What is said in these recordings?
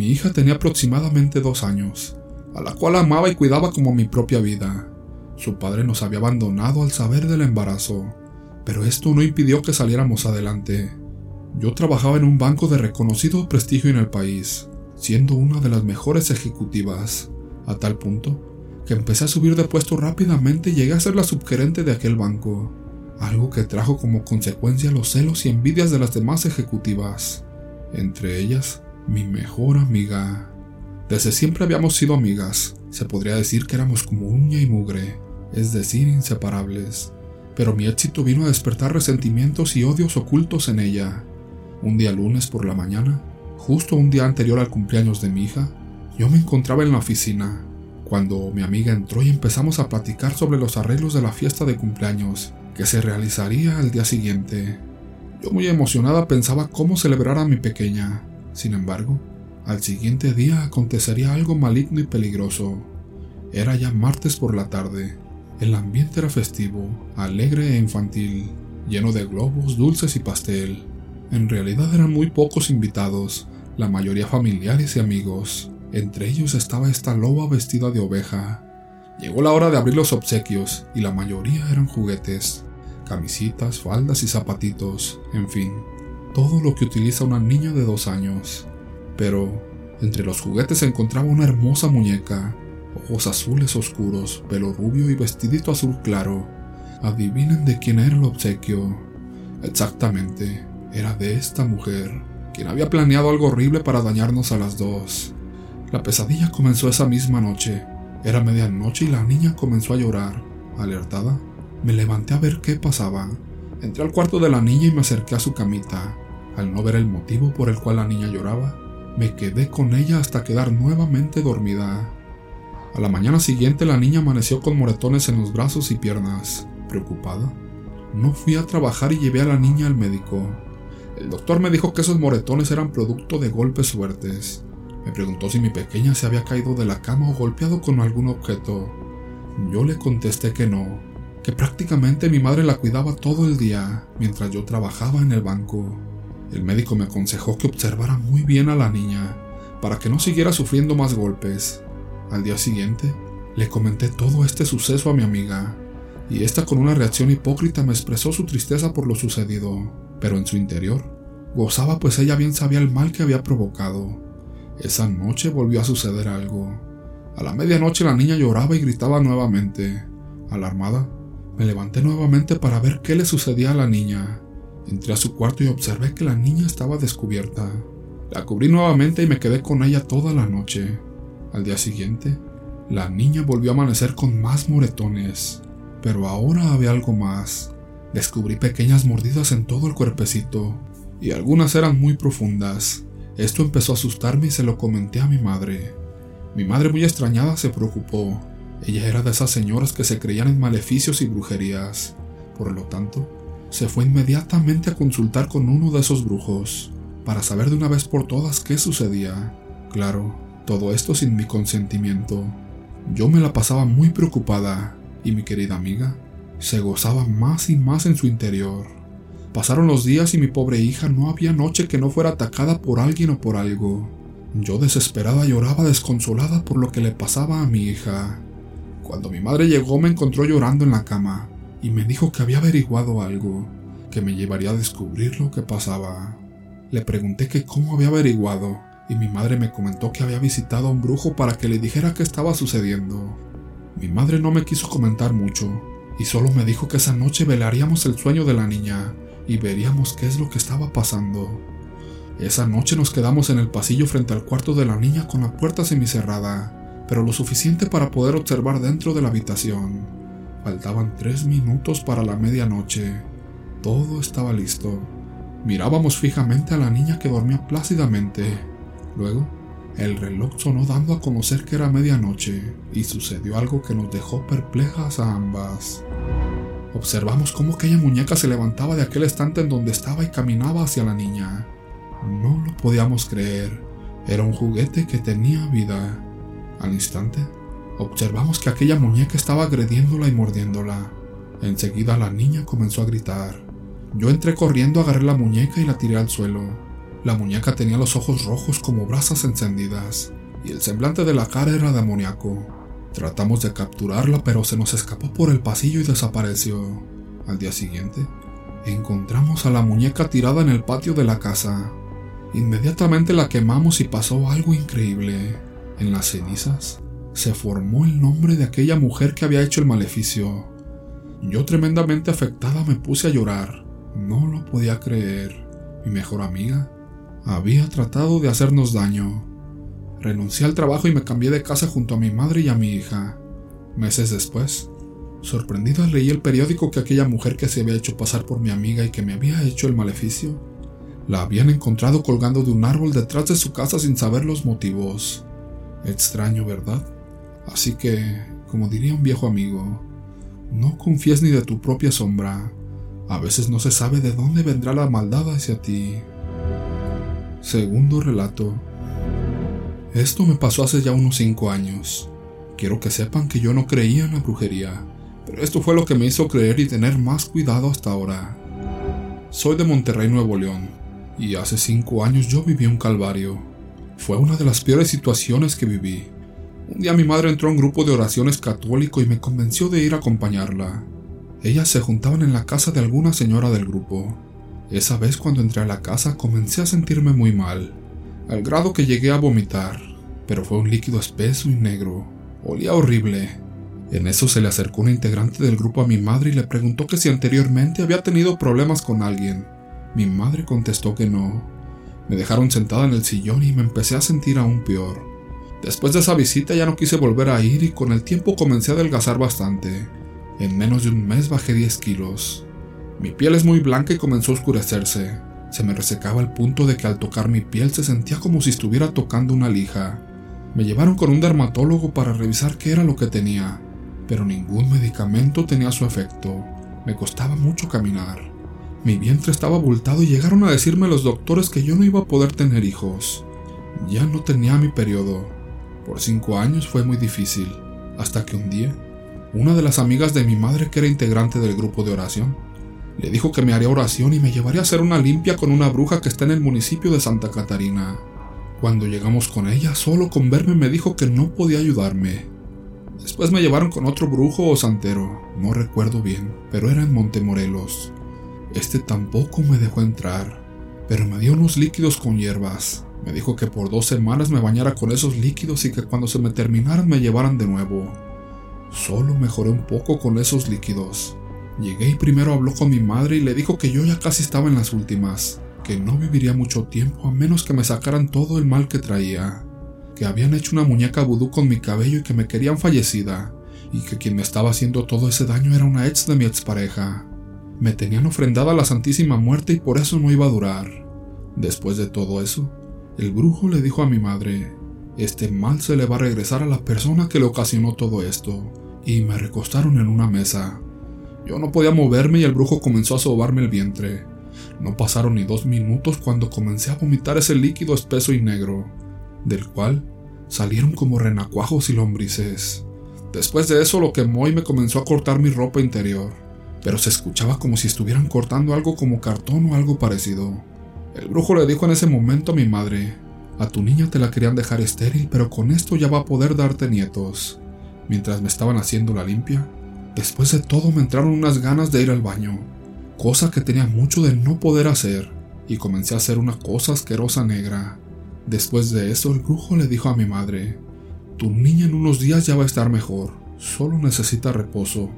Mi hija tenía aproximadamente dos años, a la cual amaba y cuidaba como mi propia vida. Su padre nos había abandonado al saber del embarazo, pero esto no impidió que saliéramos adelante. Yo trabajaba en un banco de reconocido prestigio en el país, siendo una de las mejores ejecutivas, a tal punto que empecé a subir de puesto rápidamente y llegué a ser la subgerente de aquel banco, algo que trajo como consecuencia los celos y envidias de las demás ejecutivas, entre ellas mi mejor amiga. Desde siempre habíamos sido amigas, se podría decir que éramos como uña y mugre, es decir, inseparables, pero mi éxito vino a despertar resentimientos y odios ocultos en ella. Un día lunes por la mañana, justo un día anterior al cumpleaños de mi hija, yo me encontraba en la oficina, cuando mi amiga entró y empezamos a platicar sobre los arreglos de la fiesta de cumpleaños que se realizaría al día siguiente. Yo muy emocionada pensaba cómo celebrar a mi pequeña. Sin embargo, al siguiente día acontecería algo maligno y peligroso. Era ya martes por la tarde. El ambiente era festivo, alegre e infantil, lleno de globos, dulces y pastel. En realidad eran muy pocos invitados, la mayoría familiares y amigos. Entre ellos estaba esta loba vestida de oveja. Llegó la hora de abrir los obsequios y la mayoría eran juguetes, camisitas, faldas y zapatitos, en fin, todo lo que utiliza una niña de dos años. Pero entre los juguetes se encontraba una hermosa muñeca, ojos azules oscuros, pelo rubio y vestidito azul claro. Adivinen de quién era el obsequio. Exactamente, era de esta mujer, quien había planeado algo horrible para dañarnos a las dos. La pesadilla comenzó esa misma noche. Era medianoche y la niña comenzó a llorar. Alertada, me levanté a ver qué pasaba. Entré al cuarto de la niña y me acerqué a su camita. Al no ver el motivo por el cual la niña lloraba, me quedé con ella hasta quedar nuevamente dormida. A la mañana siguiente la niña amaneció con moretones en los brazos y piernas. Preocupada, no fui a trabajar y llevé a la niña al médico. El doctor me dijo que esos moretones eran producto de golpes fuertes. Me preguntó si mi pequeña se había caído de la cama o golpeado con algún objeto. Yo le contesté que no, que prácticamente mi madre la cuidaba todo el día mientras yo trabajaba en el banco. El médico me aconsejó que observara muy bien a la niña para que no siguiera sufriendo más golpes. Al día siguiente, le comenté todo este suceso a mi amiga, y esta con una reacción hipócrita me expresó su tristeza por lo sucedido, pero en su interior gozaba pues ella bien sabía el mal que había provocado. Esa noche volvió a suceder algo. A la medianoche la niña lloraba y gritaba nuevamente. Alarmada, me levanté nuevamente para ver qué le sucedía a la niña. Entré a su cuarto y observé que la niña estaba descubierta. La cubrí nuevamente y me quedé con ella toda la noche. Al día siguiente, la niña volvió a amanecer con más moretones, pero ahora había algo más. Descubrí pequeñas mordidas en todo el cuerpecito, y algunas eran muy profundas. Esto empezó a asustarme y se lo comenté a mi madre. Mi madre muy extrañada se preocupó. Ella era de esas señoras que se creían en maleficios y brujerías. Por lo tanto, se fue inmediatamente a consultar con uno de esos brujos, para saber de una vez por todas qué sucedía. Claro, todo esto sin mi consentimiento. Yo me la pasaba muy preocupada, y mi querida amiga se gozaba más y más en su interior. Pasaron los días y mi pobre hija no había noche que no fuera atacada por alguien o por algo. Yo desesperada lloraba desconsolada por lo que le pasaba a mi hija. Cuando mi madre llegó me encontró llorando en la cama y me dijo que había averiguado algo, que me llevaría a descubrir lo que pasaba. Le pregunté que cómo había averiguado y mi madre me comentó que había visitado a un brujo para que le dijera qué estaba sucediendo. Mi madre no me quiso comentar mucho y solo me dijo que esa noche velaríamos el sueño de la niña y veríamos qué es lo que estaba pasando. Esa noche nos quedamos en el pasillo frente al cuarto de la niña con la puerta semicerrada, pero lo suficiente para poder observar dentro de la habitación. Faltaban tres minutos para la medianoche. Todo estaba listo. Mirábamos fijamente a la niña que dormía plácidamente. Luego, el reloj sonó dando a conocer que era medianoche y sucedió algo que nos dejó perplejas a ambas. Observamos cómo aquella muñeca se levantaba de aquel estante en donde estaba y caminaba hacia la niña. No lo podíamos creer. Era un juguete que tenía vida. Al instante, observamos que aquella muñeca estaba agrediéndola y mordiéndola. Enseguida la niña comenzó a gritar. Yo entré corriendo, agarré la muñeca y la tiré al suelo. La muñeca tenía los ojos rojos como brasas encendidas y el semblante de la cara era de amoníaco. Tratamos de capturarla pero se nos escapó por el pasillo y desapareció. Al día siguiente, encontramos a la muñeca tirada en el patio de la casa. Inmediatamente la quemamos y pasó algo increíble. En las cenizas se formó el nombre de aquella mujer que había hecho el maleficio. Yo tremendamente afectada me puse a llorar. No lo podía creer. Mi mejor amiga había tratado de hacernos daño. Renuncié al trabajo y me cambié de casa junto a mi madre y a mi hija. Meses después, sorprendida leí el periódico que aquella mujer que se había hecho pasar por mi amiga y que me había hecho el maleficio, la habían encontrado colgando de un árbol detrás de su casa sin saber los motivos. Extraño, ¿verdad? Así que, como diría un viejo amigo, no confíes ni de tu propia sombra. A veces no se sabe de dónde vendrá la maldad hacia ti. Segundo relato. Esto me pasó hace ya unos 5 años. Quiero que sepan que yo no creía en la brujería, pero esto fue lo que me hizo creer y tener más cuidado hasta ahora. Soy de Monterrey, Nuevo León, y hace 5 años yo viví un calvario. Fue una de las peores situaciones que viví. Un día mi madre entró a un grupo de oraciones católico y me convenció de ir a acompañarla. Ellas se juntaban en la casa de alguna señora del grupo. Esa vez cuando entré a la casa comencé a sentirme muy mal, al grado que llegué a vomitar, pero fue un líquido espeso y negro. Olía horrible. En eso se le acercó una integrante del grupo a mi madre y le preguntó que si anteriormente había tenido problemas con alguien. Mi madre contestó que no. Me dejaron sentada en el sillón y me empecé a sentir aún peor. Después de esa visita ya no quise volver a ir y con el tiempo comencé a adelgazar bastante. En menos de un mes bajé 10 kilos. Mi piel es muy blanca y comenzó a oscurecerse. Se me resecaba al punto de que al tocar mi piel se sentía como si estuviera tocando una lija. Me llevaron con un dermatólogo para revisar qué era lo que tenía, pero ningún medicamento tenía su efecto. Me costaba mucho caminar. Mi vientre estaba abultado y llegaron a decirme los doctores que yo no iba a poder tener hijos. Ya no tenía mi periodo. Por cinco años fue muy difícil, hasta que un día, una de las amigas de mi madre que era integrante del grupo de oración, le dijo que me haría oración y me llevaría a hacer una limpia con una bruja que está en el municipio de Santa Catarina. Cuando llegamos con ella, solo con verme me dijo que no podía ayudarme. Después me llevaron con otro brujo o santero, no recuerdo bien, pero era en Montemorelos. Este tampoco me dejó entrar, pero me dio unos líquidos con hierbas. Me dijo que por dos semanas me bañara con esos líquidos y que cuando se me terminaran me llevaran de nuevo. Solo mejoré un poco con esos líquidos. Llegué y primero habló con mi madre y le dijo que yo ya casi estaba en las últimas, que no viviría mucho tiempo a menos que me sacaran todo el mal que traía, que habían hecho una muñeca vudú con mi cabello y que me querían fallecida, y que quien me estaba haciendo todo ese daño era una ex de mi expareja. Me tenían ofrendada la Santísima Muerte y por eso no iba a durar. Después de todo eso, el brujo le dijo a mi madre, este mal se le va a regresar a la persona que le ocasionó todo esto, y me recostaron en una mesa. Yo no podía moverme y el brujo comenzó a sobarme el vientre. No pasaron ni dos minutos cuando comencé a vomitar ese líquido espeso y negro, del cual salieron como renacuajos y lombrices. Después de eso lo quemó y me comenzó a cortar mi ropa interior, pero se escuchaba como si estuvieran cortando algo como cartón o algo parecido. El brujo le dijo en ese momento a mi madre, a tu niña te la querían dejar estéril, pero con esto ya va a poder darte nietos. Mientras me estaban haciendo la limpia, después de todo me entraron unas ganas de ir al baño, cosa que tenía mucho de no poder hacer, y comencé a hacer una cosa asquerosa negra. Después de eso el brujo le dijo a mi madre, tu niña en unos días ya va a estar mejor, solo necesita reposo,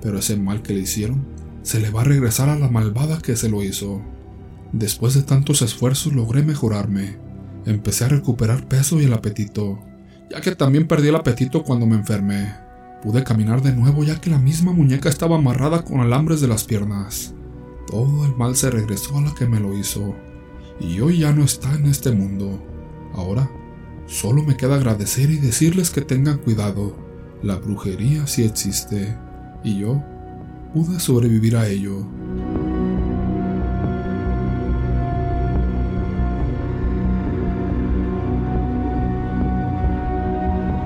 pero ese mal que le hicieron se le va a regresar a la malvada que se lo hizo. Después de tantos esfuerzos logré mejorarme. Empecé a recuperar peso y el apetito, ya que también perdí el apetito cuando me enfermé. Pude caminar de nuevo ya que la misma muñeca estaba amarrada con alambres de las piernas. Todo el mal se regresó a la que me lo hizo, y hoy ya no está en este mundo. Ahora, solo me queda agradecer y decirles que tengan cuidado. La brujería sí existe, y yo pude sobrevivir a ello.